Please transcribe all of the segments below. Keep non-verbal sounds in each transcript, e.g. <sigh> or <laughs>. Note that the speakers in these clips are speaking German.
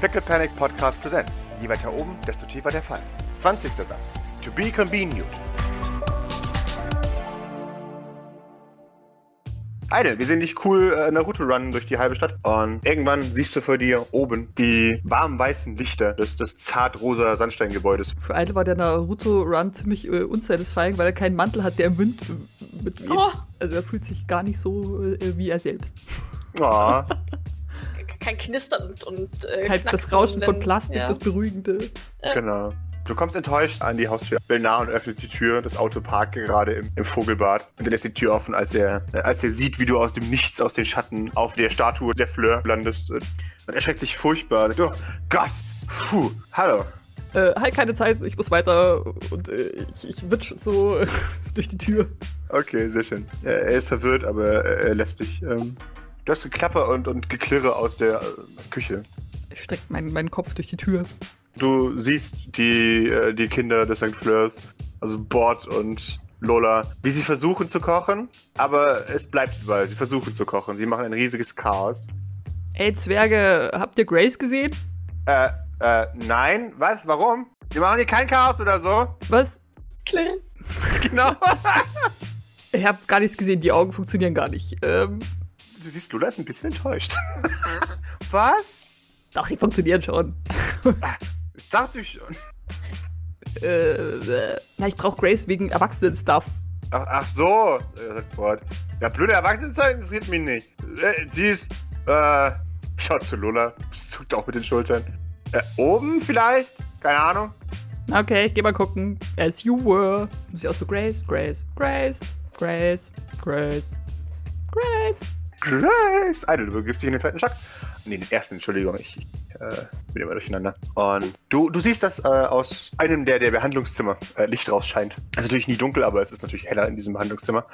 Pickle Panic Podcast Presents. Je weiter oben, desto tiefer der Fall. 20. Satz. To be continued. Idle, wir sehen dich cool äh, Naruto runnen durch die halbe Stadt. Und irgendwann siehst du vor dir oben die warm weißen Lichter des, des zart-rosa Sandsteingebäudes. Für Idle war der Naruto-Run ziemlich äh, unsatisfying, weil er keinen Mantel hat, der im Wind äh, mitweht. Oh. Also er fühlt sich gar nicht so äh, wie er selbst. Oh, <laughs> Kein Knistern und, und äh, Halt das Rauschen von Plastik, ja. das Beruhigende. genau. Du kommst enttäuscht an die Haustür. Und öffnet die Tür. Das Auto parkt gerade im, im Vogelbad. Und er lässt die Tür offen, als er, äh, als er sieht, wie du aus dem Nichts, aus den Schatten auf der Statue der Fleur landest. Und er schreckt sich furchtbar. Sagt, oh Gott, puh, hallo. Äh, halt keine Zeit, ich muss weiter und äh, ich, ich witsch so <laughs> durch die Tür. Okay, sehr schön. Er, er ist verwirrt, aber er, er lässt dich. Ähm, du hast Geklapper und, und Geklirre aus der äh, Küche. Ich strecke meinen, meinen Kopf durch die Tür. Du siehst die, äh, die Kinder des St. Fleurs, also Bord und Lola, wie sie versuchen zu kochen, aber es bleibt überall. Sie versuchen zu kochen. Sie machen ein riesiges Chaos. Ey, Zwerge, habt ihr Grace gesehen? Äh, äh, nein? Was? Warum? Wir machen hier kein Chaos oder so. Was? Klirren. <laughs> genau. <laughs> Ich hab gar nichts gesehen, die Augen funktionieren gar nicht. Ähm, Du siehst, Lola ist ein bisschen enttäuscht. <laughs> Was? doch, die funktionieren schon. Ich dachte ich schon. Äh, äh, na, ich brauche Grace wegen Erwachsenen-Stuff. Ach, ach so, äh, sagt. Ja, blöde Erwachsenenzeit interessiert mich nicht. Äh, die ist, äh, schaut zu Lola, zuckt auch mit den Schultern. Äh, oben vielleicht? Keine Ahnung. Okay, ich geh mal gucken. As you were. Muss ich auch so Grace, Grace, Grace, Grace, Grace, Grace. Grace! Du begibst dich in den zweiten Schock. Nee, den ersten, Entschuldigung. Ich, äh, bin immer durcheinander. Und du, du siehst, dass äh, aus einem der, der Behandlungszimmer äh, Licht rausscheint. Es ist natürlich nie dunkel, aber es ist natürlich heller in diesem Behandlungszimmer.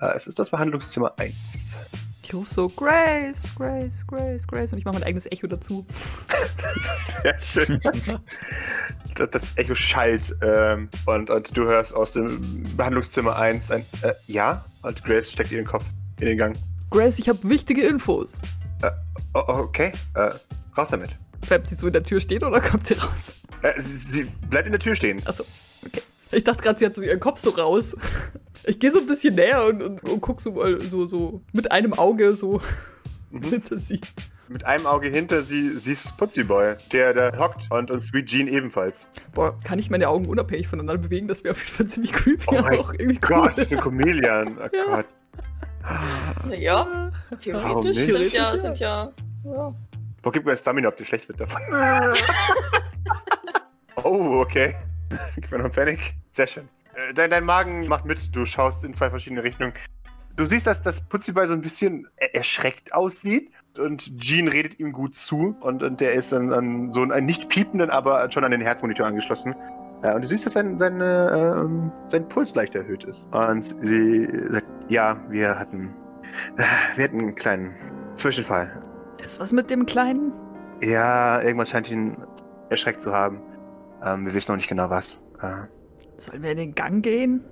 Äh, es ist das Behandlungszimmer 1. Ich rufe so Grace, Grace, Grace, Grace und ich mache mein eigenes Echo dazu. <laughs> Sehr schön. das, das Echo schallt ähm, und, und du hörst aus dem Behandlungszimmer 1 ein äh, Ja und Grace steckt ihren Kopf in den Gang. Grace, ich habe wichtige Infos. Oh, okay, äh, raus damit. Bleibt sie so in der Tür stehen oder <laughs> kommt sie raus? Äh, sie, sie bleibt in der Tür stehen. Achso, okay. Ich dachte gerade, sie hat so ihren Kopf so raus. Ich gehe so ein bisschen näher und, und, und guck so mal so, so mit einem Auge so <laughs> hinter sie. Mit einem Auge hinter sie siehst Putzi Boy, der da hockt und, und Sweet Jean ebenfalls. Boah, kann ich meine Augen unabhängig voneinander bewegen? Das wäre auf jeden Fall ziemlich creepy, Oh aber auch irgendwie cool. Gott, das ist ein Chameleon. Oh <laughs> Ja. Gott. Ja, Warum theoretisch nicht? sind ja, Theoretisch, sind ja. ja. Boah, gib mir ein Stamina, ob dir schlecht wird davon. <laughs> <laughs> Oh, okay. Gib mir noch einen Panic. Sehr schön. Äh, Dein, dein Magen macht mit, du schaust in zwei verschiedene Richtungen. Du siehst, dass das Putzibai so ein bisschen er- erschreckt aussieht und Jean redet ihm gut zu und, und der ist an, an so einen nicht piependen, aber schon an den Herzmonitor angeschlossen. Äh, Und du siehst, dass sein, seine, ähm, sein Puls leicht erhöht ist. Und sie sagt, ja, wir hatten, äh, wir hatten einen kleinen Zwischenfall. Ist was mit dem Kleinen? Ja, irgendwas scheint ihn erschreckt zu haben. Ähm, wir wissen noch nicht genau was. Äh, Sollen wir in den Gang gehen?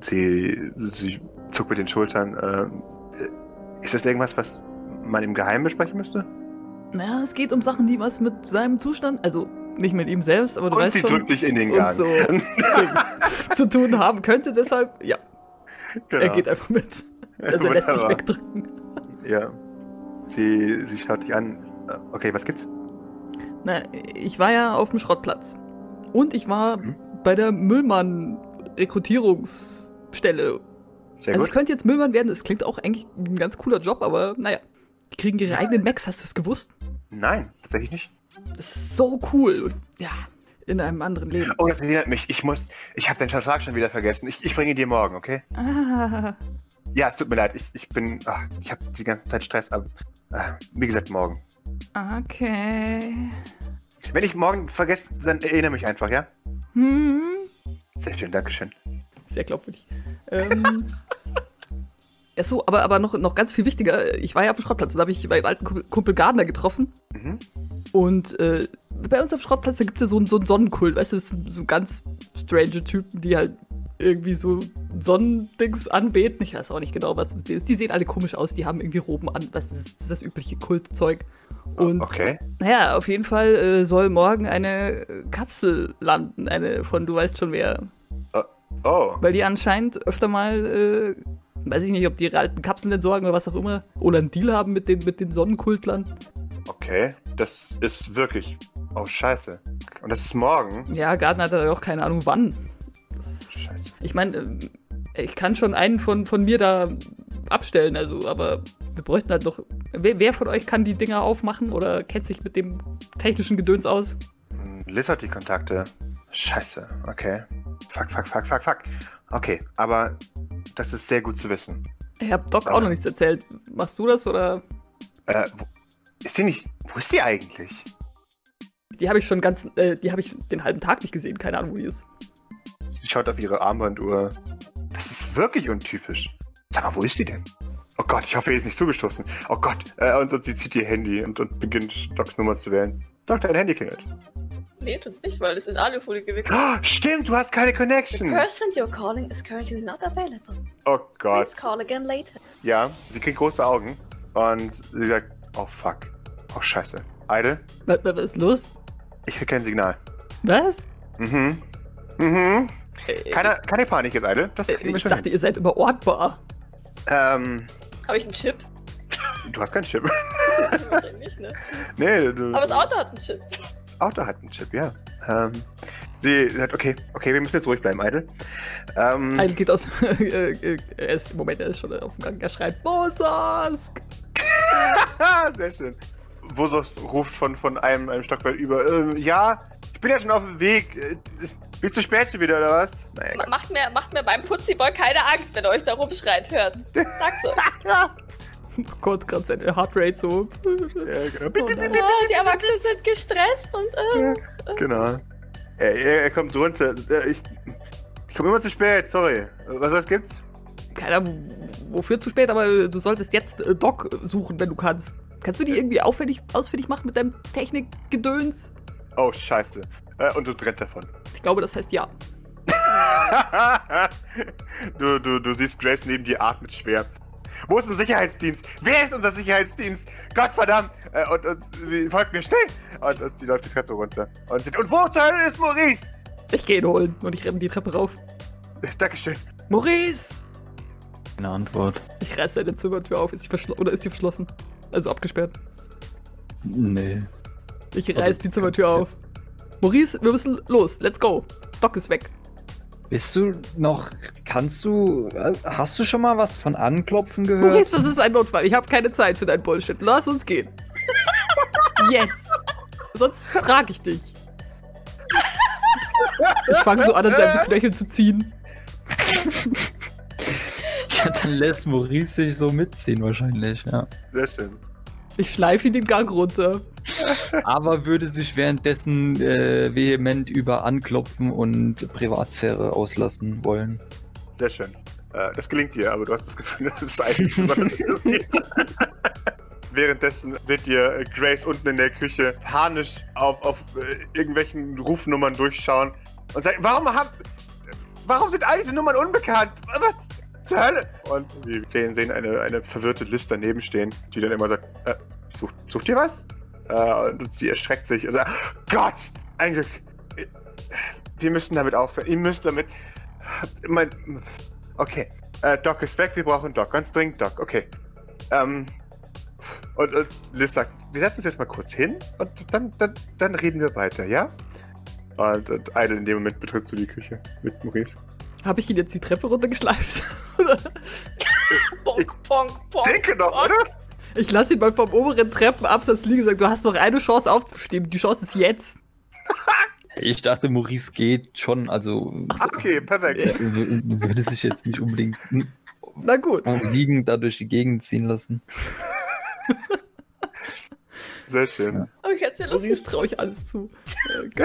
sie, sie zuckt mit den Schultern. Äh, ist das irgendwas, was man im Geheimen besprechen müsste? Naja, es geht um Sachen, die was mit seinem Zustand, also nicht mit ihm selbst, aber du Und weißt sie schon, drückt dich in den Gang. so <laughs> zu tun haben könnte. Deshalb, ja, <laughs> genau. er geht einfach mit. <laughs> Also er lässt sich wegdrücken. Ja. Sie, sie schaut dich an. Okay, was gibt's? Na, ich war ja auf dem Schrottplatz. Und ich war Mhm. bei der Müllmann-Rekrutierungsstelle. Sehr also gut. ich könnte jetzt Müllmann werden, das klingt auch eigentlich ein ganz cooler Job, aber naja. Die kriegen ihre eigenen Macs, hast du es gewusst? Nein, tatsächlich nicht. Das ist so cool. Und ja, in einem anderen Leben. Oh, das erinnert mich. Ich muss. Ich habe den Vertrag schon wieder vergessen. Ich, ich bringe ihn dir morgen, okay? Ah, Ja, es tut mir leid. Ich, ich bin. Ach, ich habe die ganze Zeit Stress, aber. Äh, wie gesagt, morgen. okay. Wenn ich morgen vergesse, dann erinnere mich einfach, ja? Hm. Sehr schön, Dankeschön. Sehr glaubwürdig. Ähm, <laughs> ja, so, aber, aber noch, noch ganz viel wichtiger. Ich war ja auf dem Schrottplatz und da habe ich meinen alten Kumpel- Kumpel Gardner getroffen. Mhm. Und äh, bei uns auf Schrottplatz, da gibt es ja so, einen- so einen Sonnenkult. Weißt du, das sind so ganz strange Typen, die halt irgendwie so Sonnendings anbeten. Ich weiß auch nicht genau, was mit denen ist. Die sehen alle komisch aus, die haben irgendwie Roben an. Was ist das, ist das übliche Kultzeug. Und Okay. naja, auf jeden Fall äh, soll morgen eine Kapsel landen, eine von du weißt schon wer. Oh. Weil die anscheinend öfter mal, äh, weiß ich nicht, ob die ihre alten Kapseln entsorgen oder was auch immer, oder einen Deal haben mit den, mit den Sonnenkultlern. Okay. Das ist wirklich. Oh, scheiße. Und das ist morgen. Ja, Gardner hat ja auch keine Ahnung wann. Das- Scheiße. Ich meine, ähm, ich kann schon einen von, von mir da abstellen, also, aber wir bräuchten halt noch. Wer, wer von euch kann die Dinger aufmachen oder kennt sich mit dem technischen Gedöns aus? Hm, Liz hat die Kontakte. Scheiße. Okay. Fuck, fuck, fuck, fuck, fuck. Okay, aber das ist sehr gut zu wissen. Ich hab Doc auch noch nichts erzählt. Machst du das oder? Äh, wo, ist sie nicht. Wo ist sie eigentlich? Die habe ich schon ganz, äh, die habe ich den halben Tag nicht gesehen. Keine Ahnung, wo die ist. Sie schaut auf ihre Armbanduhr. Das ist wirklich untypisch. Sag mal, wo ist sie denn? Oh Gott, ich hoffe, ihr ist nicht zugestoßen. Oh Gott. Äh, und, und sie zieht ihr Handy und, und beginnt Docs Nummer zu wählen. Doc, dein Handy klingelt. Nee, tut's nicht, weil es in Alufolie gewickelt Oh, stimmt, du hast keine The Connection. person you're calling is currently not available. Oh Gott. Please call again later. Ja, sie kriegt große Augen und sie sagt, oh fuck. Oh scheiße. Idle, Was, was ist los? Ich krieg kein Signal. Was? Mhm. Mhm. Äh, Keine, keine Panik jetzt, Idle. Das äh, kriegen wir ich schon dachte, hin. ihr seid überortbar. Ähm, Habe ich einen Chip? du hast keinen Chip. Wahrscheinlich, ne? <laughs> nee, du, Aber das Auto hat einen Chip. das Auto hat einen Chip, ja. Ähm, sie sagt, okay, okay, wir müssen jetzt ruhig bleiben, Idle. Ähm, Ein geht aus. <laughs> äh, äh, er ist, im Moment, er ist schon auf dem Gang. Er schreit: Bosask! <laughs> sehr schön. Vosos ruft von, von einem, einem Stockwerk über. Ähm, ja, ich bin ja schon auf dem Weg. Äh, Bist du spät schon wieder, oder was? Naja, Ma- Macht mir, macht mir beim Putziboy keine Angst, wenn er euch da rumschreit. Hört. Sag's so. ja. <laughs> Oh Gott, gerade seine Heartrate so. ja, genau. Oh. Oh, die Erwachsenen sind gestresst und äh, Genau. Er, er, er kommt runter. Äh, Ich, ich komme immer zu spät, sorry. Was, was gibt's? Keiner, wofür zu spät, aber du solltest jetzt äh, Doc suchen, wenn du kannst. Kannst du die irgendwie auffällig, ausfindig machen mit deinem Technikgedöns? Oh, scheiße. Äh, und du rennt davon. Ich glaube, das heißt ja. <laughs> du, du, du siehst Grace neben dir atmet schwer. Wo ist unser Sicherheitsdienst? Wer ist unser Sicherheitsdienst? Gottverdammt! Äh, und, und sie folgt mir schnell. Und, und sie läuft die Treppe runter. Und sie und wo zur Hölle ist Maurice? Ich gehe ihn holen und ich renne die Treppe rauf. Dankeschön. Maurice! Keine Antwort. Ich reiß seine Zimmertür auf. Ist sie verschlossen? Oder ist sie verschlossen? Also abgesperrt. Nee. Ich Also, reiß die Zimmertür auf. Maurice, wir müssen los. Let's go. Doc ist weg. Bist du noch. Kannst du. äh, Hast du schon mal was von Anklopfen gehört? Maurice, das ist ein Notfall. Ich habe keine Zeit für dein Bullshit. Lass uns gehen. <laughs> Jetzt. Sonst trage ich dich. <laughs> Ich fange so an, an seinem Knöchel zu ziehen. <laughs> Ja, dann lässt Maurice sich so mitziehen, wahrscheinlich, ja. Sehr schön. Ich schleife ihn den Gang runter. <laughs> Aber würde sich währenddessen äh, vehement über Anklopfen und Privatsphäre auslassen wollen. Sehr schön. Äh, das gelingt dir, aber du hast das Gefühl, das ist eigentlich. <laughs> Währenddessen seht ihr äh, Grace unten in der Küche panisch auf, auf äh, irgendwelchen Rufnummern durchschauen und sagt, warum haben, warum sind all diese Nummern unbekannt? Was zur Hölle? Und wir sehen, sehen eine, eine verwirrte Liz daneben stehen, die dann immer sagt, äh, sucht, sucht ihr was? Äh, und sie erschreckt sich und sagt, Gott, ein Glück. Wir müssen damit aufhören. Ihr müsst damit. Mein. Okay. Äh, Doc ist weg, wir brauchen Doc. Ganz dringend Doc. Okay. Ähm. Und, und Liz sagt, wir setzen uns jetzt mal kurz hin und dann, dann, dann reden wir weiter, ja? Und, und Idle in dem Moment betrittst du die Küche mit Maurice. Habe ich ihn jetzt die Treppe runtergeschleift? <laughs> Bonk, bonk, bonk. Denke doch, bonk. oder? ich lasse ihn mal vom oberen Treppenabsatz liegen und sage, du hast noch eine Chance aufzustehen. Die Chance ist jetzt. Ich dachte, Maurice geht schon, also Ah, Okay, perfekt. Ja. w- würde sich jetzt nicht unbedingt Na gut. liegend da durch die Gegend ziehen lassen. Sehr schön. Oh, ich hätte ja Maurice lustig. traue ich alles zu. <laughs>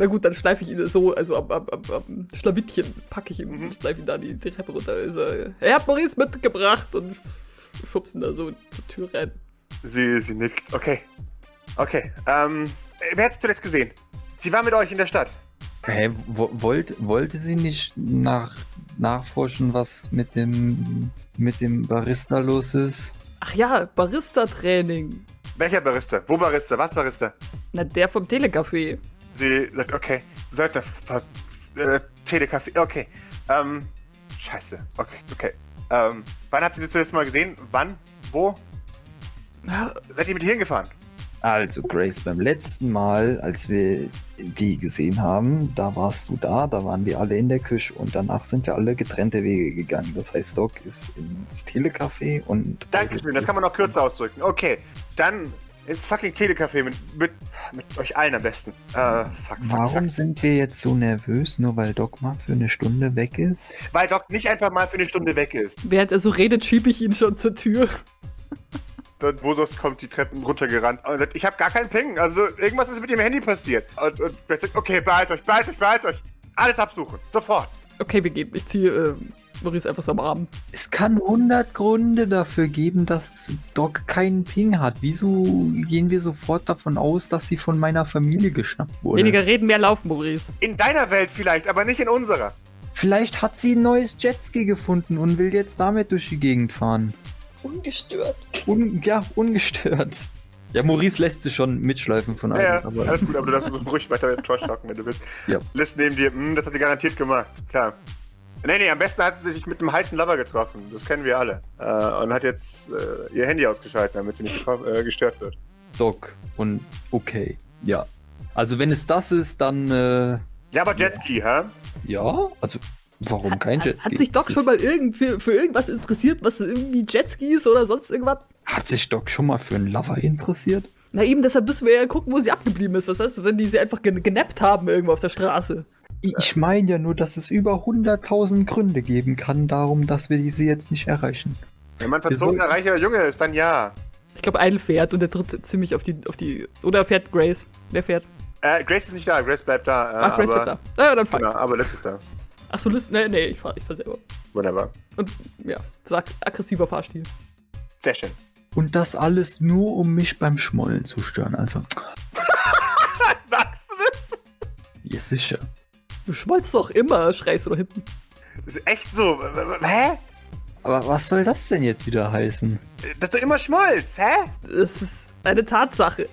Na gut, dann schleife ich ihn so, also am, am, am, am Schlawittchen packe ich ihn Mhm. und schleife ihn da die, die Treppe runter. Also, er hat Maurice mitgebracht und schubst ihn da so zur Tür rein. sie, sie nickt. Okay. Okay. Ähm. Wer hat sie zuletzt gesehen? Sie war mit euch in der Stadt. Hä, wo, wollt, wollte sie nicht nach, nachforschen, was mit dem, mit dem Barista los ist? Ach ja, Barista-Training. Welcher Barista? Wo Barista? Was Barista? Na, der vom Telecafé. Sie sagt, okay, Söldner, äh, Telekaffee, okay. Ähm, scheiße, okay, okay. Ähm, wann habt ihr sie zuletzt mal gesehen? Wann? Wo? Seid ihr mit hier hingefahren? Also, Grace, beim letzten Mal, als wir die gesehen haben, da warst du da, da waren wir alle in der Küche und danach sind wir alle getrennte Wege gegangen. Das heißt, Doc ist ins Telecafé und. Dankeschön, das kann man noch kürzer ausdrücken. Okay, dann ins fucking Telecafé mit, mit, mit euch allen am besten. Äh, fuck, fuck, Warum fuck. sind wir jetzt so nervös, nur weil Doc mal für eine Stunde weg ist? Weil Doc nicht einfach mal für eine Stunde weg ist. Während er so redet, schiebe ich ihn schon zur Tür. Und Bosos kommt die Treppen runtergerannt und sagt, ich habe gar keinen Ping. Also irgendwas ist mit dem Handy passiert. Und, und sagt, okay, behalt euch, behalt euch, behalt euch. Alles absuchen, sofort. Okay, wir gehen. Ich ziehe äh, Maurice einfach so am Arm. Es kann 100 Gründe dafür geben, dass Doc keinen Ping hat. Wieso gehen wir sofort davon aus, dass sie von meiner Familie geschnappt wurde? Weniger reden, mehr laufen, Maurice. In deiner Welt vielleicht, aber nicht in unserer. Vielleicht hat sie ein neues Jetski gefunden und will jetzt damit durch die Gegend fahren. Ungestört. Un ja, ungestört. Ja, Maurice lässt sich schon mitschleifen von Ja, ja, allem. aber alles gut, aber du darfst so ruhig weiter mit Trash talken, wenn du willst. Ja. Liz neben dir, hm, das hat sie garantiert gemacht. Klar. Nee, nee, am besten hat sie sich mit einem heißen Lover getroffen. Das kennen wir alle. Äh, und hat jetzt äh, ihr Handy ausgeschaltet, damit sie nicht äh, gestört wird. Doc und okay. Ja. Also wenn es das ist, dann äh, Ja, aber Jetski, hä? ja, also warum kein Jetski? Hat sich Doc Das schon ist- mal irgend für, für irgendwas interessiert, was irgendwie Jetskis oder sonst irgendwas? Hat sich Doc schon mal für einen Lover interessiert? Na eben, deshalb müssen wir ja gucken, wo sie abgeblieben ist. Was weißt du, wenn die sie einfach gen genappt haben irgendwo auf der Straße? Ich meine ja nur, dass es über 100.000 Gründe geben kann, darum, dass wir diese jetzt nicht erreichen. Wenn man verzogener, reicher Junge ist, dann ja. Ich glaube, eine fährt und der dritte ziemlich auf die, auf die. Oder fährt Grace? Wer fährt? Äh, Grace ist nicht da, Grace bleibt da. Äh, Ach, Grace aber, bleibt da. Naja, dann fahr Genau, ich. aber Liz ist da. Ach so, Liz, nee, nee, ich fahr, ich fahr selber. Wunderbar. Und ja, sag aggressiver Fahrstil. Sehr schön. Und das alles nur, um mich beim Schmollen zu stören. Also, <laughs> Sagst du das? ja sicher. Du schmollst doch immer, schreist du da hinten. Das ist echt so. Hä? Aber was soll das denn jetzt wieder heißen? Dass du immer schmolz, hä? Das ist eine Tatsache.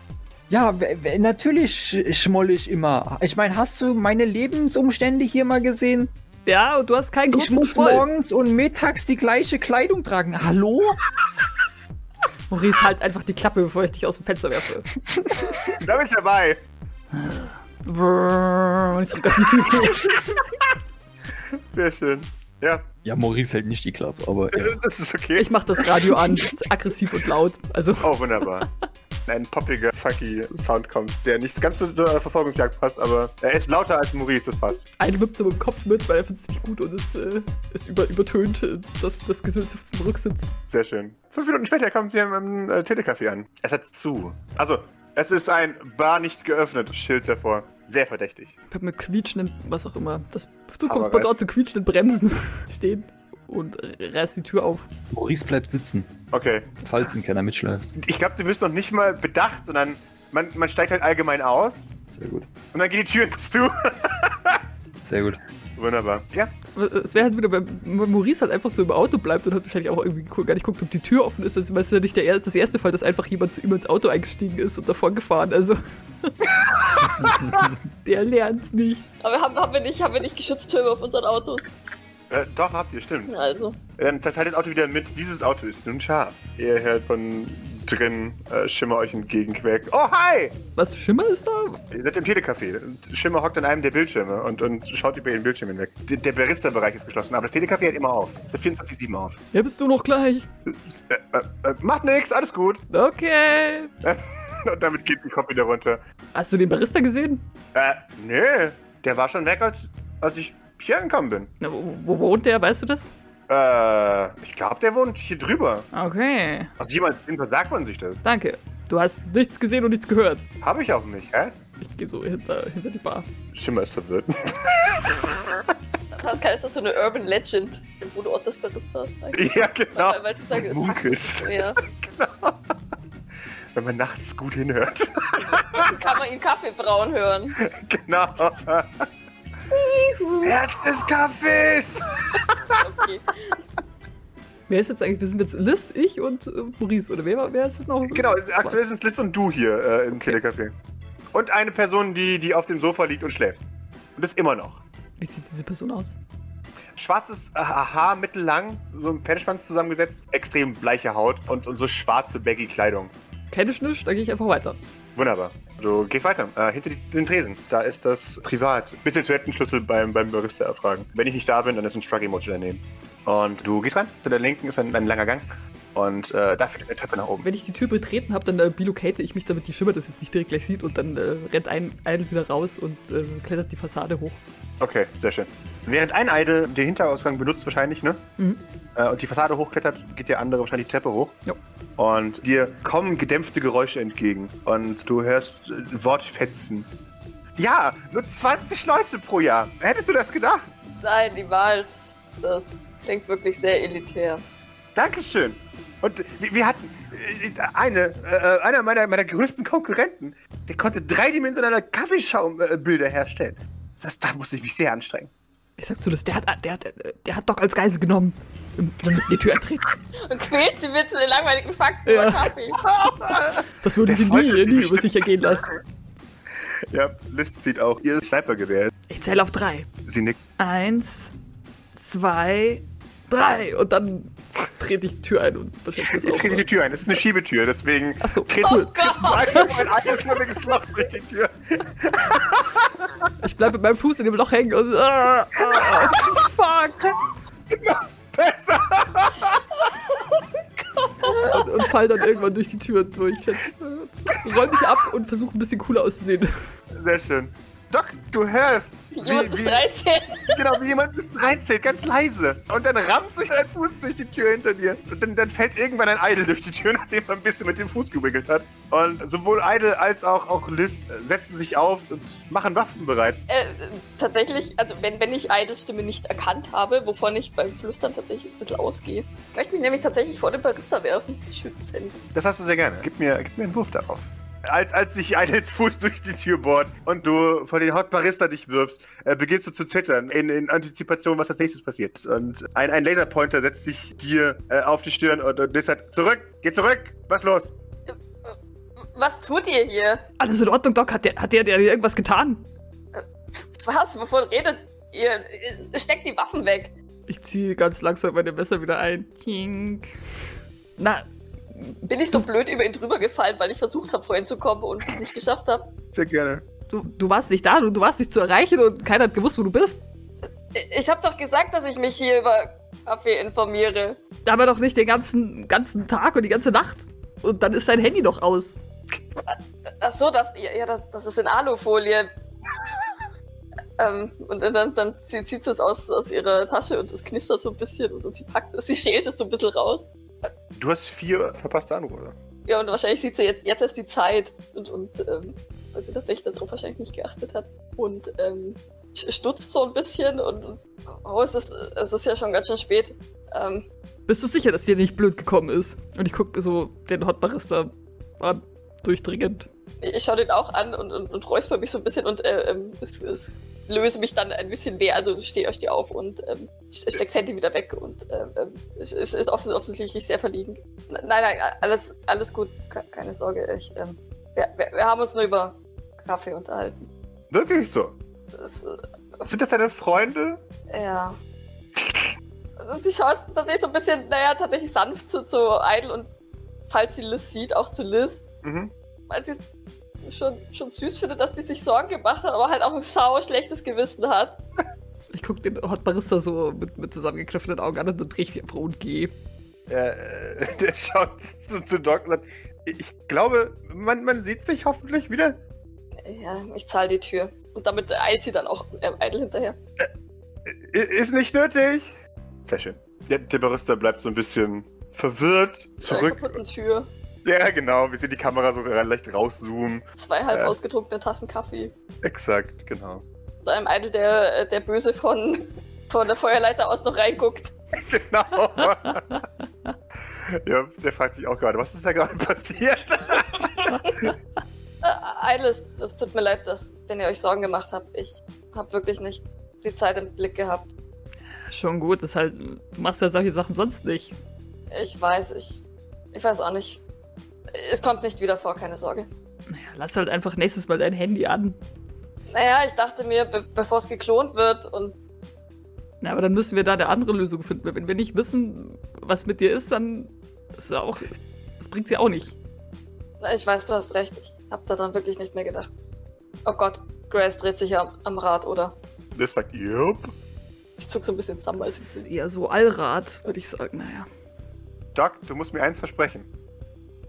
Ja, natürlich sch- schmoll ich immer. Ich meine, hast du meine Lebensumstände hier mal gesehen? Ja, und du hast keinen Grund Ich zum muss Schmollen. morgens und mittags die gleiche Kleidung tragen. Hallo? <laughs> Maurice, halt einfach die Klappe, bevor ich dich aus dem Fenster werfe. Da bin ich dabei. <laughs> Und ich drück auf die Tür. <laughs> Sehr schön. Ja, Ja, Maurice hält nicht die Klappe, aber ja. das ist okay. Ich mach das Radio an, <laughs> aggressiv und laut. Also, Oh, wunderbar. Ein poppiger, funky Sound kommt, der nicht ganz zur Verfolgungsjagd passt, aber er ist lauter als Maurice, das passt. eine wippt so dem Kopf mit, weil er findet es ziemlich gut und es, äh, es über, übertönt äh, das, das Gesülze vom Rücksitz. Sehr schön. Fünf Minuten später kommen sie im äh, Telecafé an. Es hat zu. Also, es ist ein Bar nicht geöffnet, Schild davor. Sehr verdächtig. Ich hab mit quietschenden, was auch immer, das Aber Zukunftspendant zu quietschenden Bremsen <laughs> stehen und reißt die Tür auf. Maurice bleibt sitzen, Okay. falls ihn keiner mitschleift. Ich glaube, du wirst noch nicht mal bedacht, sondern man, man steigt halt allgemein aus Sehr gut. und dann geht die Tür zu. <laughs> Sehr gut. Wunderbar. Ja, Es wäre halt wieder, wenn Maurice halt einfach so im Auto bleibt und hat wahrscheinlich auch irgendwie gar nicht guckt, ob die Tür offen ist. Das ist ja nicht der, er- das erste Fall, dass einfach jemand zu ihm ins Auto eingestiegen ist und davon gefahren. Also. <laughs> der lernt's nicht. Aber haben, haben, wir nicht, haben wir nicht Geschütztürme auf unseren Autos? Äh, doch, habt ihr, stimmt. Also. Dann teilt das Auto wieder mit. Dieses Auto ist nun scharf. Ihr hört von drin äh, Schimmer euch entgegenquäkt. Oh, hi! Was, Schimmer ist da? Ihr seid im Telecafé. Schimmer hockt an einem der Bildschirme und, und schaut über ihren Bildschirm hinweg. Der, der Barista-Bereich ist geschlossen, aber das Telecafé hat immer auf. Es hat 24-7 auf. Ja, bist du noch gleich? Äh, äh, äh, macht nix, alles gut. Okay. <laughs> und damit geht die Kopf wieder runter. Hast du den Barista gesehen? Äh, nö. Der war schon weg, als, als ich hier angekommen bin. Na, wo, wo wohnt der? Weißt du das? Äh, ich glaube, der wohnt hier drüber. Okay. Also jemand, jedenfalls sagt man sich das. Danke. Du hast nichts gesehen und nichts gehört. Habe ich auch nicht, hä? Ich gehe so hinter, hinter die Bar. Schimmer ist verwirrt. Pascal, ist das so eine Urban Legend? Das ist der Wohnort des Baristas. ja, genau. Weil sie sagen, es Munkelst. ja. <laughs> Wenn man nachts gut hinhört. Kann man ihn Kaffee brauen hören. <laughs> genau. Herz des Kaffees! Okay. <laughs> Wer ist jetzt eigentlich? Wir sind jetzt Liz, ich und äh, Maurice. Oder wer, wer ist es noch? Genau, aktuell sind es Liz und du hier äh, im Killercafé. Und eine Person, die, die auf dem Sofa liegt und schläft. Und das immer noch. Wie sieht diese Person aus? Schwarzes äh, Haar, mittellang, so ein Pferdeschwanz zusammengesetzt, extrem bleiche Haut und, und so schwarze, baggy Kleidung. Kenne ich nicht, da gehe ich einfach weiter. Wunderbar. Du gehst weiter, äh, hinter die, den Tresen. Da ist das Privat. Bitte Toilettenschlüssel beim, beim Barista erfragen. Wenn ich nicht da bin, dann ist ein Shrug-Emoji daneben. Und du gehst rein. Zu der linken ist ein, ein langer Gang. Und äh, da führt eine Treppe nach oben. Wenn ich die Tür betreten habe, dann äh, bilocate ich mich, damit die Schimmer das jetzt nicht direkt gleich sieht und dann äh, rennt ein Idol wieder raus und äh, klettert die Fassade hoch. Okay, sehr schön. Während ein Idol den Hinterausgang benutzt wahrscheinlich, ne? Mhm. Äh, und die Fassade hochklettert, geht der andere wahrscheinlich die Treppe hoch. Ja. Und dir kommen gedämpfte Geräusche entgegen. Und du hörst äh, Wortfetzen. Ja, nur 20 Leute pro Jahr. Hättest du das gedacht? Nein, niemals. Das klingt wirklich sehr elitär. Dankeschön. Und wir, wir hatten äh, eine, äh, einer meiner, meiner größten Konkurrenten, der konnte dreidimensionale Kaffeeschaumbilder herstellen. Das, da musste ich mich sehr anstrengen. Ich sag zu Liz, der hat, der hat, der hat Doc als Geisel genommen. Wir müssen die Tür eintreten. <laughs> Und quält sie mit den langweiligen Fakten Ja. über Kaffee. <laughs> Das würde Der sie nie, nie über sich ergehen lassen. <laughs> Ja, Liz zieht auch ihr Snipergewehr. Ich zähle auf drei. Sie nickt. Eins, zwei, drei. Und dann trete ich die Tür ein und wahrscheinlich Ich das trete die Tür ein. Es ist eine Schiebetür, deswegen Ach so. trittst Oh einfach ein einschnurriges Loch durch die Tür. Ich bleibe mit meinem Fuß in dem Loch hängen und. Ah, ah, fuck! Besser! Und, und fall dann irgendwann durch die Tür durch. Roll mich ab und versuche ein bisschen cooler auszusehen. Sehr schön. Doc, du hörst, wie, Jemand bis wie, 13. genau, wie jemand bis reinzählt, ganz leise. Und dann rammt sich ein Fuß durch die Tür hinter dir. Und dann, dann fällt irgendwann ein Idol durch die Tür, <laughs> nachdem er ein bisschen mit dem Fuß gewickelt hat. Und sowohl Idol als auch, auch Liz setzen sich auf und machen Waffen bereit. Äh, tatsächlich, also wenn, wenn ich Idols Stimme nicht erkannt habe, wovon ich beim Flüstern tatsächlich ein bisschen ausgehe, möchte ich mich nämlich tatsächlich vor den Barista werfen. Schützend. Das hast du sehr gerne. Gib mir, gib mir einen Wurf darauf. Als, als sich Idols Fuß durch die Tür bohrt und du vor den Hot Barista dich wirfst, äh, beginnst du zu zittern in, in Antizipation, was als nächstes passiert. Und ein, ein Laserpointer setzt sich dir äh, auf die Stirn und, und Liz sagt, zurück, geh zurück, was los? Was tut ihr hier? Alles in Ordnung, Doc. Hat der, hat der, der dir irgendwas getan? Was? Wovon redet ihr? Äh, Steckt die Waffen weg. Ich ziehe ganz langsam meine Messer wieder ein. Kink. Na, Bin ich so blöd über ihn drüber gefallen, weil ich versucht habe, vorhin zu kommen und es nicht geschafft habe? Sehr gerne. du, du warst nicht da, du, du warst nicht zu erreichen und keiner hat gewusst, wo du bist. Ich habe doch gesagt, dass ich mich hier über Kaffee informiere. Aber doch nicht den ganzen, ganzen Tag und die ganze Nacht. Und dann ist dein Handy noch aus. Ach so, das, ja, das, das ist in Alufolie. ähm, und dann, dann, zieht, zieht sie es aus, aus ihrer Tasche und es knistert so ein bisschen und, und sie packt es, sie schält es so ein bisschen raus. Du hast vier verpasste Anrufe. Ja, und wahrscheinlich sieht sie jetzt, jetzt erst die Zeit und, und ähm, weil sie tatsächlich darauf wahrscheinlich nicht geachtet hat. Und ähm, st- stutzt so ein bisschen und, oh, es ist, es ist ja schon ganz schön spät. Ähm, Bist du sicher, dass dir nicht blöd gekommen ist? Und ich gucke so den Hot Barista an, durchdringend. ich schaue den auch an und, und, und räusper mich so ein bisschen und äh, ähm, es, es löse mich dann ein bisschen weh. Also stehe steh auf und ähm, steck's Handy wieder weg und ähm, ähm, es ist offens offensichtlich sehr verliegen. N- Nein, nein, alles, alles gut, Ke- keine Sorge. Ich, ähm, wir, wir, wir haben uns nur über Kaffee unterhalten. Wirklich so. Das, äh, Sind das deine Freunde? ja. Und sie schaut tatsächlich so ein bisschen, naja, tatsächlich sanft zu, zu Idle und falls sie Liz sieht, auch zu Liz. Mhm. weil sie schon, schon süß findet, dass die sich Sorgen gemacht hat, aber halt auch ein sau schlechtes Gewissen hat. Ich gucke den Hot Barista so mit, mit zusammengekniffenen Augen an und dann drehe ich mich einfach und gehe. Äh, <laughs> der schaut zu, zu Doc und sagt, ich glaube, man, man sieht sich hoffentlich wieder. Ja, ich zahle die Tür. Und damit eilt sie dann auch äh, Idle hinterher. I- Ist nicht nötig. Sehr schön. Der, der Barista bleibt so ein bisschen verwirrt Zur zurück. kaputten Tür. <laughs> Ja, genau. Wir sehen die Kamera so leicht rauszoomen. Zwei halb Ja. ausgetrunkene Tassen Kaffee. Exakt, genau. Und einem Idle, der, äh, der böse von, von der Feuerleiter aus noch reinguckt. <laughs> Genau. <laughs> ja, der fragt sich auch gerade, was ist da gerade passiert? Äh, Idle, es, es tut mir leid, dass, wenn ihr euch Sorgen gemacht habt, ich habe wirklich nicht die Zeit im Blick gehabt. Schon gut, ist halt, du machst ja solche Sachen sonst nicht. Ich weiß, ich. Ich weiß auch nicht. Es kommt nicht wieder vor, keine Sorge. Naja, lass halt einfach nächstes Mal dein Handy an. Naja, ich dachte mir, be bevor es geklont wird und. Na, aber dann müssen wir da eine andere Lösung finden. Wenn wir nicht wissen, was mit dir ist, dann ist es auch. Das bringt sie auch nicht. Na, Ich weiß, du hast recht. Ich hab daran wirklich nicht mehr gedacht. Oh Gott, Grace dreht sich ja am, am Rad, oder? Liz sagt, yup. Ich zuck so ein bisschen zusammen, als Das ich ist eher so Allrad, würde ich sagen. Naja. Doc, du musst mir eins versprechen.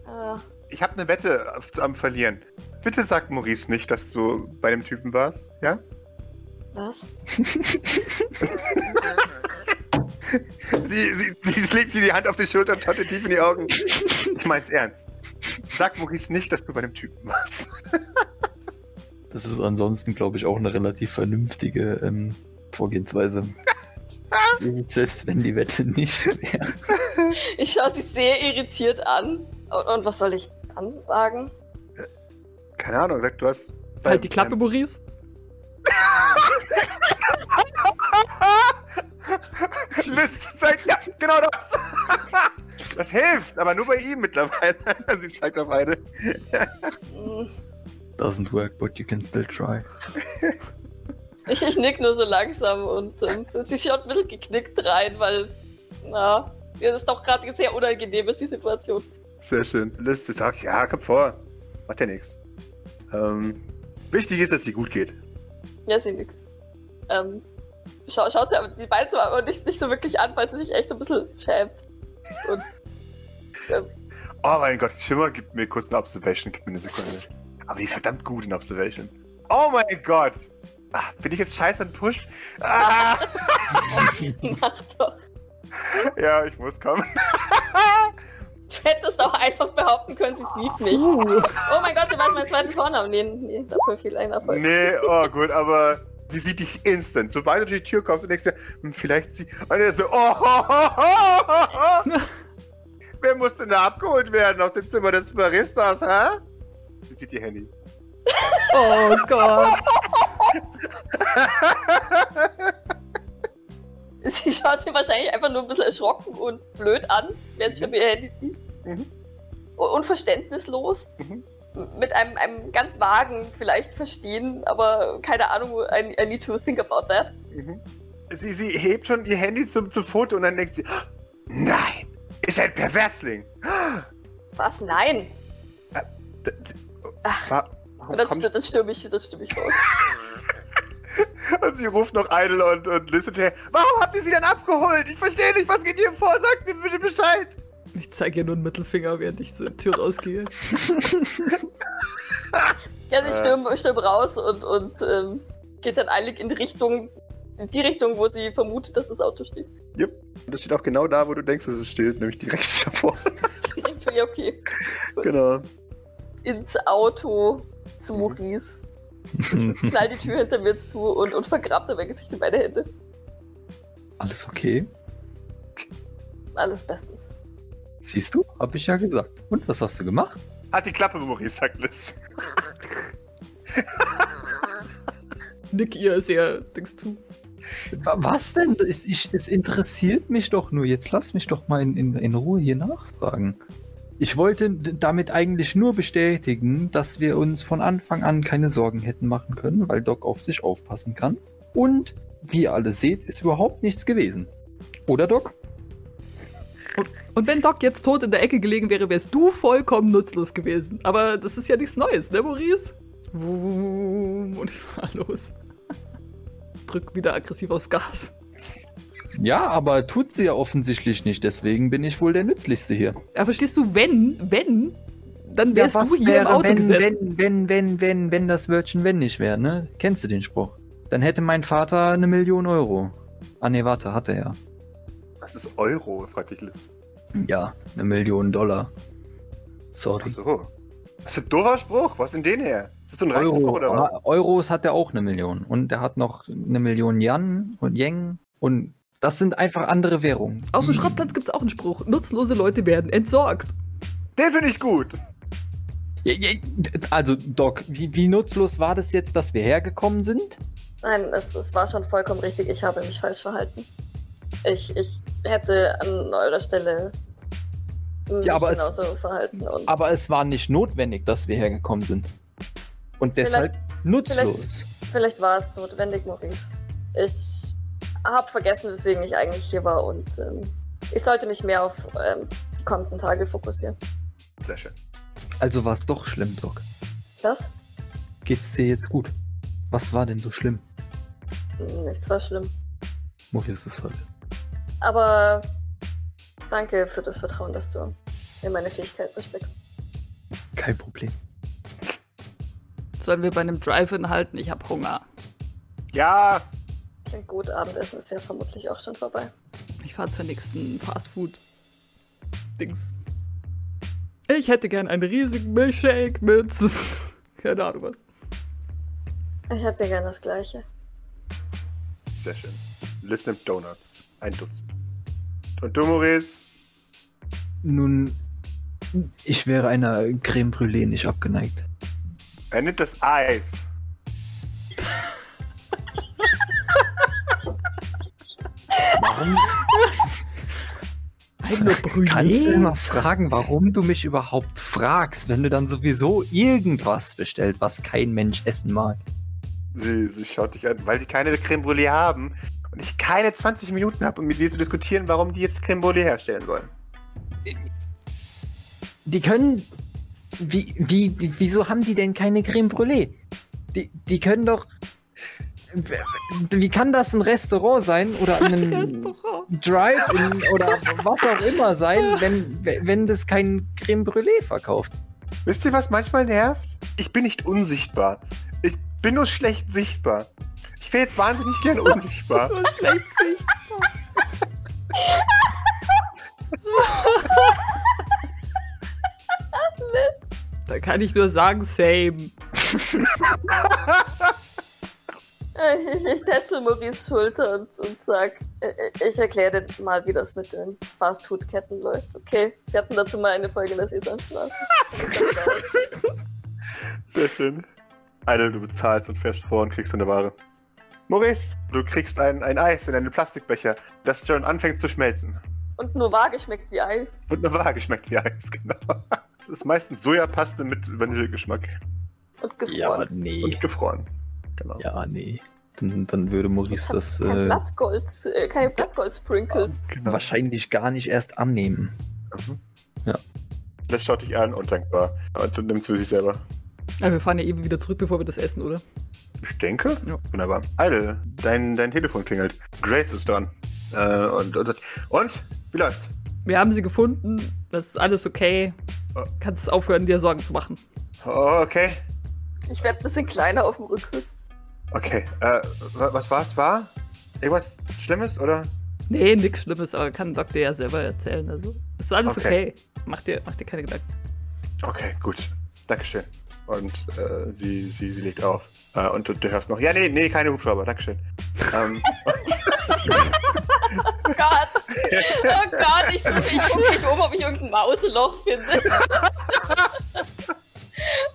Äh, Ich habe eine Wette am Verlieren. Bitte sag Maurice nicht, dass du bei dem Typen warst, ja? was? <laughs> Sie, sie, sie legt sie die Hand auf die Schulter und schaut dir tief in die Augen. Ich mein's ernst. Sag Maurice nicht, dass du bei dem Typen warst. <laughs> Das ist ansonsten, glaube ich, auch eine relativ vernünftige ähm, Vorgehensweise. <laughs> Selbst wenn die Wette nicht wäre. Ich schaue sie sehr irritiert an. Und, und was soll ich dann sagen? Keine Ahnung, sag, du hast. Halt die Klappe, Maurice. <laughs> Liz zeigt, ja, genau das. Das hilft, aber nur bei ihm mittlerweile. <laughs> Sie zeigt auf eine. <laughs> Doesn't work, but you can still try. Ich, ich nick nur so langsam und ähm, sie schaut ein bisschen geknickt rein, weil, na, ja, das ist doch gerade sehr unangenehm ist, die Situation. Sehr schön. Liz, sie sagt, ja, komm vor. Macht ja nichts. Ähm, wichtig ist, dass sie gut geht. Ja, sie nickt. Ähm, schau, schaut sie aber die beiden so aber nicht, nicht so wirklich an, weil sie sich echt ein bisschen schämt. Und <laughs> Oh mein Gott, Schimmer gibt mir kurz eine Observation. Gib mir eine Sekunde. <laughs> Aber die ist verdammt gut in Observation. Oh mein Gott. Ah, bin ich jetzt scheiße an Push? Ah, <laughs> mach doch. ja, ich muss kommen. Du hättest auch einfach behaupten können, sie sieht mich. Uh. Oh mein Gott, sie weiß meinen zweiten Vornamen. Nee, nee, dafür viel ein Erfolg. Nee, oh gut, aber sie sieht dich instant. Sobald du durch die Tür kommst und denkst dir, hm, vielleicht sie. Und er so, oh, ho, ho, ho. <laughs> Wer muss denn da abgeholt werden aus dem Zimmer des Baristas, hä? Sie zieht ihr Handy. Oh Gott. <laughs> <laughs> Sie schaut sie wahrscheinlich einfach nur ein bisschen erschrocken und blöd an, während sie ihr Handy zieht. Mhm. Un- Unverständnislos. Mhm. Mit einem, einem ganz vagen vielleicht verstehen, aber keine Ahnung, I, I need to think about that. Mhm. Sie, sie hebt schon ihr Handy zum, zum Foto und dann denkt sie, nein, ist ein Perversling. Was? Nein. D- Ach. Und dann, dann stürme ich, dann stürme ich raus. <laughs> <laughs> Und sie ruft noch Idle und, und Liz hinterher. Warum habt ihr sie denn abgeholt? Ich verstehe nicht, was geht hier vor? Sagt mir bitte Bescheid. Ich zeige ihr nur einen Mittelfinger, während ich zur Tür rausgehe. <laughs> Ja, sie Äh. stürmt stürm raus und, und ähm, geht dann eilig in die Richtung, in die Richtung, wo sie vermutet, dass das Auto steht. Und das steht auch genau da, wo du denkst, dass es steht, nämlich direkt <laughs> davor. ja, okay. Gut. genau. Ins Auto zu Maurice. <laughs> Knall die Tür hinter mir zu und, und vergrabt dabei Gesicht in beide Hände. Alles okay? Alles bestens. Siehst du? Hab ich ja gesagt. Und was hast du gemacht? Hat die Klappe, Maurice, sagt Liz. <laughs> Nick ihr sehr Dings zu. Wa- Was denn? Ich, ich, es interessiert mich doch nur. Jetzt lass mich doch mal in, in, in Ruhe hier nachfragen. Ich wollte damit eigentlich nur bestätigen, dass wir uns von Anfang an keine Sorgen hätten machen können, weil Doc auf sich aufpassen kann. Und wie ihr alle seht, ist überhaupt nichts gewesen. Oder Doc? Und wenn Doc jetzt tot in der Ecke gelegen wäre, wärst du vollkommen nutzlos gewesen. Aber das ist ja nichts Neues, ne, Maurice? Und ich fahr los. Drück wieder aggressiv aufs Gas. Ja, aber tut sie ja offensichtlich nicht, deswegen bin ich wohl der Nützlichste hier. Ja, verstehst du, wenn, wenn, dann wärst du hier im Auto wenn, gesessen. wenn, wenn, wenn, wenn, wenn das Wörtchen wenn nicht wäre, ne? Kennst du den Spruch? Dann hätte mein Vater eine Million Euro. Ah ne, warte, hat er ja. Was ist Euro? fragt dich Liz. Ja, eine Million Dollar. Sorry. Achso. Was für ein doofer Spruch? Was ist denn den her? Ist das so ein Euro, oder was? Euros hat er auch eine Million. Und er hat noch eine Million Yen und Yen. Und das sind einfach andere Währungen. Auf dem Schrottplatz gibt's auch einen Spruch. Nutzlose Leute werden entsorgt. Den finde ich gut. Ja, ja, Also, Doc, wie, wie nutzlos war das jetzt, dass wir hergekommen sind? Nein, es, es war schon vollkommen richtig. Ich habe mich falsch verhalten. Ich, ich hätte an eurer Stelle mich aber es- genauso verhalten. Und Aber es war nicht notwendig, dass wir hergekommen sind. Und Vielleicht- deshalb nutzlos. vielleicht war es notwendig, Maurice. Ich habe vergessen, weswegen ich eigentlich hier war und ähm, ich sollte mich mehr auf ähm, die kommenden Tage fokussieren. Sehr schön. Also war es doch schlimm, Doc. Was? Geht's dir jetzt gut? Was war denn so schlimm? Nichts war schlimm. Maurice ist voll. Aber danke für das Vertrauen, das du in meine Fähigkeiten steckst. Kein Problem. Sollen wir bei einem Drive-In halten? Ich hab Hunger. Ja, Klingt gut, Abendessen ist ja vermutlich auch schon vorbei. Ich fahr zur nächsten Fastfood-Dings. Ich hätte gern einen riesigen Milchshake mit. <laughs> Keine Ahnung was. Ich hätte gern das Gleiche. sehr schön. Liz nimmt Donuts. Ein Dutzend. Und du, Maurice? Nun, ich wäre einer Creme Brûlée nicht abgeneigt. Er nimmt das Eis. Warum <laughs> Eine kannst du immer fragen, warum du mich überhaupt fragst, wenn du dann sowieso irgendwas bestellt, was kein Mensch essen mag? Sie, sie schaut dich an, weil die keine Creme Brûlée haben und ich keine 20 Minuten habe, um mit dir zu diskutieren, warum die jetzt Creme Brûlée herstellen wollen. Die können. Wie, wie, wieso haben die denn keine Creme Brûlée? Die, die können doch. Wie kann das ein Restaurant sein oder <laughs> ein. Drive-In oder was auch immer sein, <laughs> wenn, wenn das kein Creme Brûlée verkauft? Wisst ihr, was manchmal nervt? Ich bin nicht unsichtbar. Ich bin nur schlecht sichtbar. Ich wäre jetzt wahnsinnig gern unsichtbar. <laughs> So schlecht sich. Da kann ich nur sagen, same. Äh, <laughs> Ich, tätschel Maurice Schulter und, und sag, äh, ich erkläre dir mal, wie das mit den Fastfood-Ketten läuft. Okay, sie hatten dazu mal eine Folge in der Sesamstraße. <laughs> Sehr schön. Eine, du bezahlst und fährst vor und kriegst eine Ware. Maurice, du kriegst ein, ein Eis in einen Plastikbecher, das schon anfängt zu schmelzen. Und nur vage schmeckt wie Eis. Und eine Waage schmeckt wie Eis, <laughs> genau. Es ist meistens Sojapaste mit Vanillegeschmack. Und gefroren. nee. Und gefroren. Genau. Ja, nee. Dann, dann würde Maurice das kein äh, Blattgold, äh, keine Blattgold-Sprinkles. Genau. wahrscheinlich gar nicht erst annehmen. Mhm. Ja. Das schaut dich an, undankbar. Und du nimmst für sich selber. Ja, wir fahren ja eben wieder zurück, bevor wir das essen, oder? Ich denke. Ja. Wunderbar. Idle, dein, dein Telefon klingelt. Grace ist dran. Äh, und, und und? Wie läuft's? Wir haben sie gefunden. Das ist alles okay. Oh. Kannst aufhören, dir Sorgen zu machen. Oh, okay. Ich werde ein bisschen kleiner auf dem Rücksitz. Okay. Äh, wa- was war's? War? Irgendwas Schlimmes, oder? Nee, nix Schlimmes, aber kann Doktor ja selber erzählen. Also, ist alles Okay. okay. Mach dir, mach dir keine Gedanken. Okay, gut. Dankeschön. Und äh, sie, sie, sie legt auf. Äh, und du, du hörst noch, ja, nee, nee, keine Hubschrauber, Dankeschön. ähm, Oh <laughs> Gott! Oh Gott, ich, suche, ich gucke mich um, ob ich irgendein Mauseloch finde. <laughs>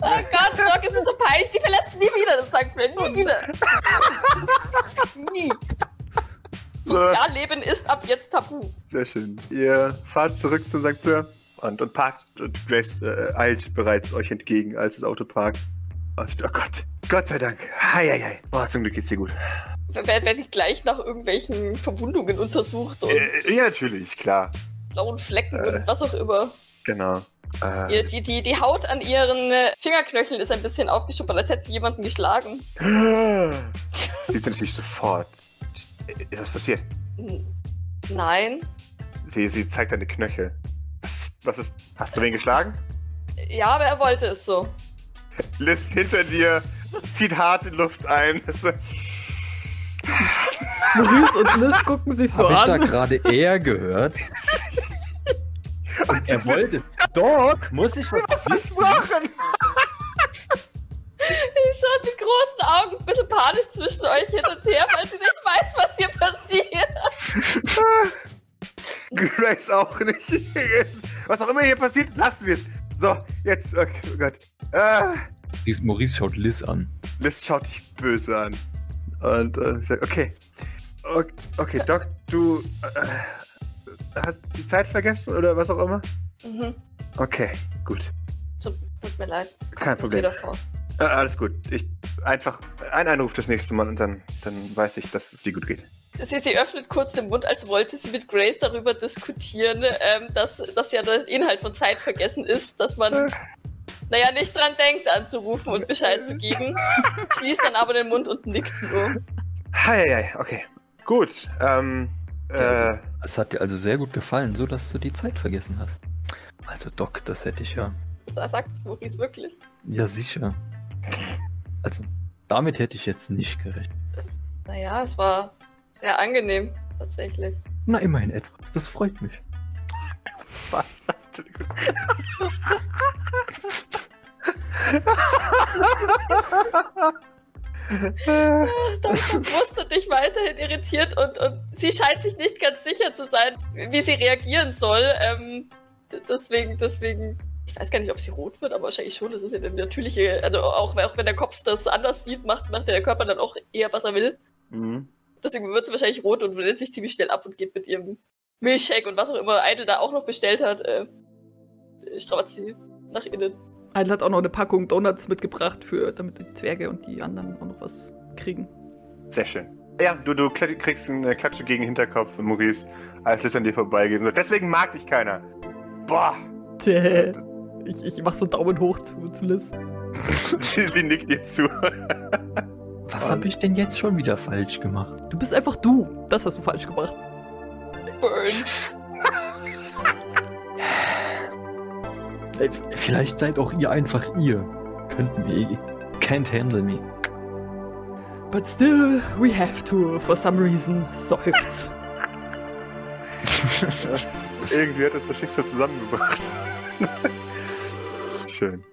Oh Gott, Doc, es ist so peinlich, die verlässt nie wieder das St. Flynn. Nie wieder. Nie. Sozialleben ist ab jetzt tabu. sehr schön. Ihr fahrt zurück zum St. Fleur und, und parkt. Und Grace äh, eilt bereits euch entgegen, als das Auto parkt. Und, oh Gott, Gott sei Dank. Hei, hei, hei. Boah, zum Glück geht's dir gut. Werde werd ich gleich nach irgendwelchen Verwundungen untersucht und Äh, ja, natürlich, klar. blauen Flecken Äh. und was auch immer. Genau. Äh, Ihr, die, die, die Haut an ihren äh, Fingerknöcheln ist ein bisschen aufgeschuppert, als hätte sie jemanden geschlagen. Siehst du natürlich sofort. Ist was passiert? N- Nein. Sie, sie zeigt deine Knöchel. Was, was ist. Hast du wen geschlagen? Ja, aber er wollte es so. Liz hinter dir zieht hart die Luft ein. <laughs> Maurice und Liz gucken sich so Habe ich da an. gerade eher gehört? <laughs> Und er wollte. Doc, muss ich was <laughs> Was machen? Ich schaue mit großen Augen ein bisschen panisch zwischen euch hin und her, weil sie nicht weiß, was hier passiert. <laughs> Grace auch nicht. Was auch immer hier passiert, lassen wir es. So, jetzt, okay, oh Gott. Äh, Maurice, Maurice schaut Liz an. Liz schaut dich böse an. Und äh, sagt, okay. Okay, okay, Doc, du äh, hast die Zeit vergessen oder was auch immer? Mhm. Okay, gut. Tut, tut mir leid. Kein Problem. nicht wieder vor. Äh, alles gut. Ich einfach ein Anruf das nächste Mal und dann, dann weiß ich, dass es dir gut geht. Sie, sie öffnet kurz den Mund, als wollte sie mit Grace darüber diskutieren, ähm, dass, dass ja der Inhalt von Zeit vergessen ist, dass man, naja, nicht dran denkt, anzurufen und Bescheid zu geben. <laughs> Schließt dann aber den Mund und nickt nur. Hi, hi, hi, okay. Gut. Ähm, äh, Also, es hat dir also sehr gut gefallen, so dass du die Zeit vergessen hast. Also Doc, das hätte ich ja. Das sagt es Maurice wirklich. Ja, sicher. Also, damit hätte ich jetzt nicht gerechnet. Naja, es war sehr angenehm, tatsächlich. Na, immerhin etwas. Das freut mich. was? Entschuldigung. Das mustert dich weiterhin irritiert und, und sie scheint sich nicht ganz sicher zu sein, wie sie reagieren soll. Ähm, deswegen, deswegen, ich weiß gar nicht, ob sie rot wird, aber wahrscheinlich schon. Das ist ja eine natürliche, also auch, auch wenn der Kopf das anders sieht, macht, macht der Körper dann auch eher, was er will. Mhm. Deswegen wird sie wahrscheinlich rot und wendet sich ziemlich schnell ab und geht mit ihrem Milchshake und was auch immer Idle da auch noch bestellt hat, äh, strappt sie nach innen. Eidel hat auch noch eine Packung Donuts mitgebracht, für, damit die Zwerge und die anderen auch noch was kriegen. Sehr schön. Ja, du, du kriegst eine Klatsche gegen den Hinterkopf, Maurice, als Liz an dir vorbeigeht. deswegen mag dich keiner. Boah. Däh. Ich, ich mach so einen Daumen hoch zu, zu Liz. <laughs> sie, sie nickt dir zu. Was habe ich denn jetzt schon wieder falsch gemacht? Du bist einfach du. Das hast du falsch gemacht. Burn. Äh, Vielleicht seid auch ihr einfach ihr. Könnt mir. Can't handle me. But still, we have to, for some reason, seufzt. <laughs> <laughs> Irgendwie hat das das Schicksal zusammengebracht. <laughs> Schön.